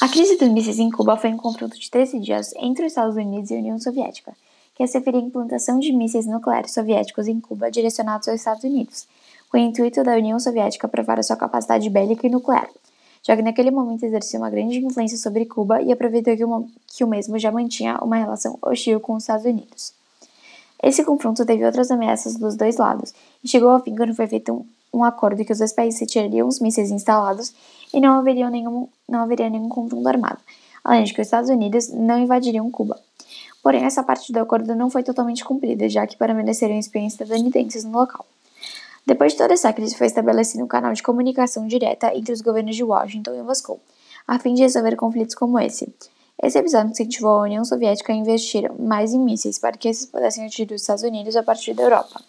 A crise dos mísseis em Cuba foi um confronto de 13 dias entre os Estados Unidos e a União Soviética, que se referia à implantação de mísseis nucleares soviéticos em Cuba direcionados aos Estados Unidos, com o intuito da União Soviética provar a sua capacidade bélica e nuclear, já que naquele momento exercia uma grande influência sobre Cuba e aproveitou que o, que o mesmo já mantinha uma relação hostil com os Estados Unidos. Esse confronto teve outras ameaças dos dois lados, e chegou ao fim quando foi feito um, um acordo que os dois países retirariam os mísseis instalados e não haveria nenhum, não haveria nenhum confronto armado, além de que os Estados Unidos não invadiriam Cuba. Porém, essa parte do acordo não foi totalmente cumprida, já que permaneceram espiões estadunidenses no local. Depois de toda essa crise, foi estabelecido um canal de comunicação direta entre os governos de Washington e Moscou, a fim de resolver conflitos como esse. Esse episódio incentivou a União Soviética a investir mais em mísseis para que esses pudessem atingir os Estados Unidos a partir da Europa.